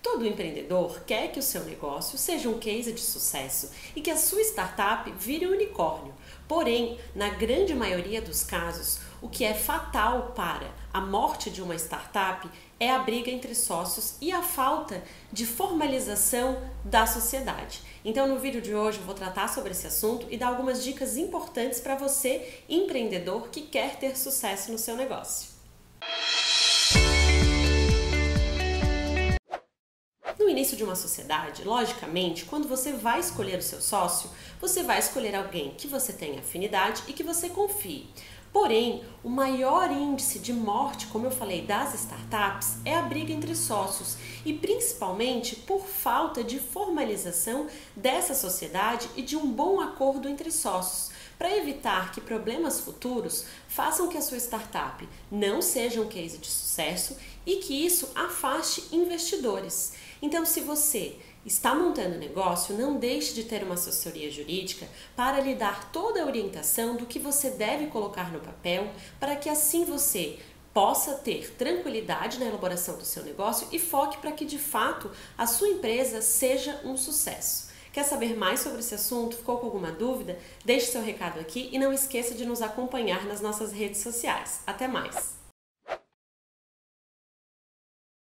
Todo empreendedor quer que o seu negócio seja um case de sucesso e que a sua startup vire um unicórnio. Porém, na grande maioria dos casos, o que é fatal para a morte de uma startup é a briga entre sócios e a falta de formalização da sociedade. Então, no vídeo de hoje, eu vou tratar sobre esse assunto e dar algumas dicas importantes para você, empreendedor que quer ter sucesso no seu negócio. No início de uma sociedade, logicamente, quando você vai escolher o seu sócio, você vai escolher alguém que você tenha afinidade e que você confie. Porém, o maior índice de morte, como eu falei, das startups é a briga entre sócios e principalmente por falta de formalização dessa sociedade e de um bom acordo entre sócios, para evitar que problemas futuros façam que a sua startup não seja um case de sucesso e que isso afaste investidores. Então, se você está montando negócio, não deixe de ter uma assessoria jurídica para lhe dar toda a orientação do que você deve colocar no papel, para que assim você possa ter tranquilidade na elaboração do seu negócio e foque para que de fato a sua empresa seja um sucesso. Quer saber mais sobre esse assunto? Ficou com alguma dúvida? Deixe seu recado aqui e não esqueça de nos acompanhar nas nossas redes sociais. Até mais!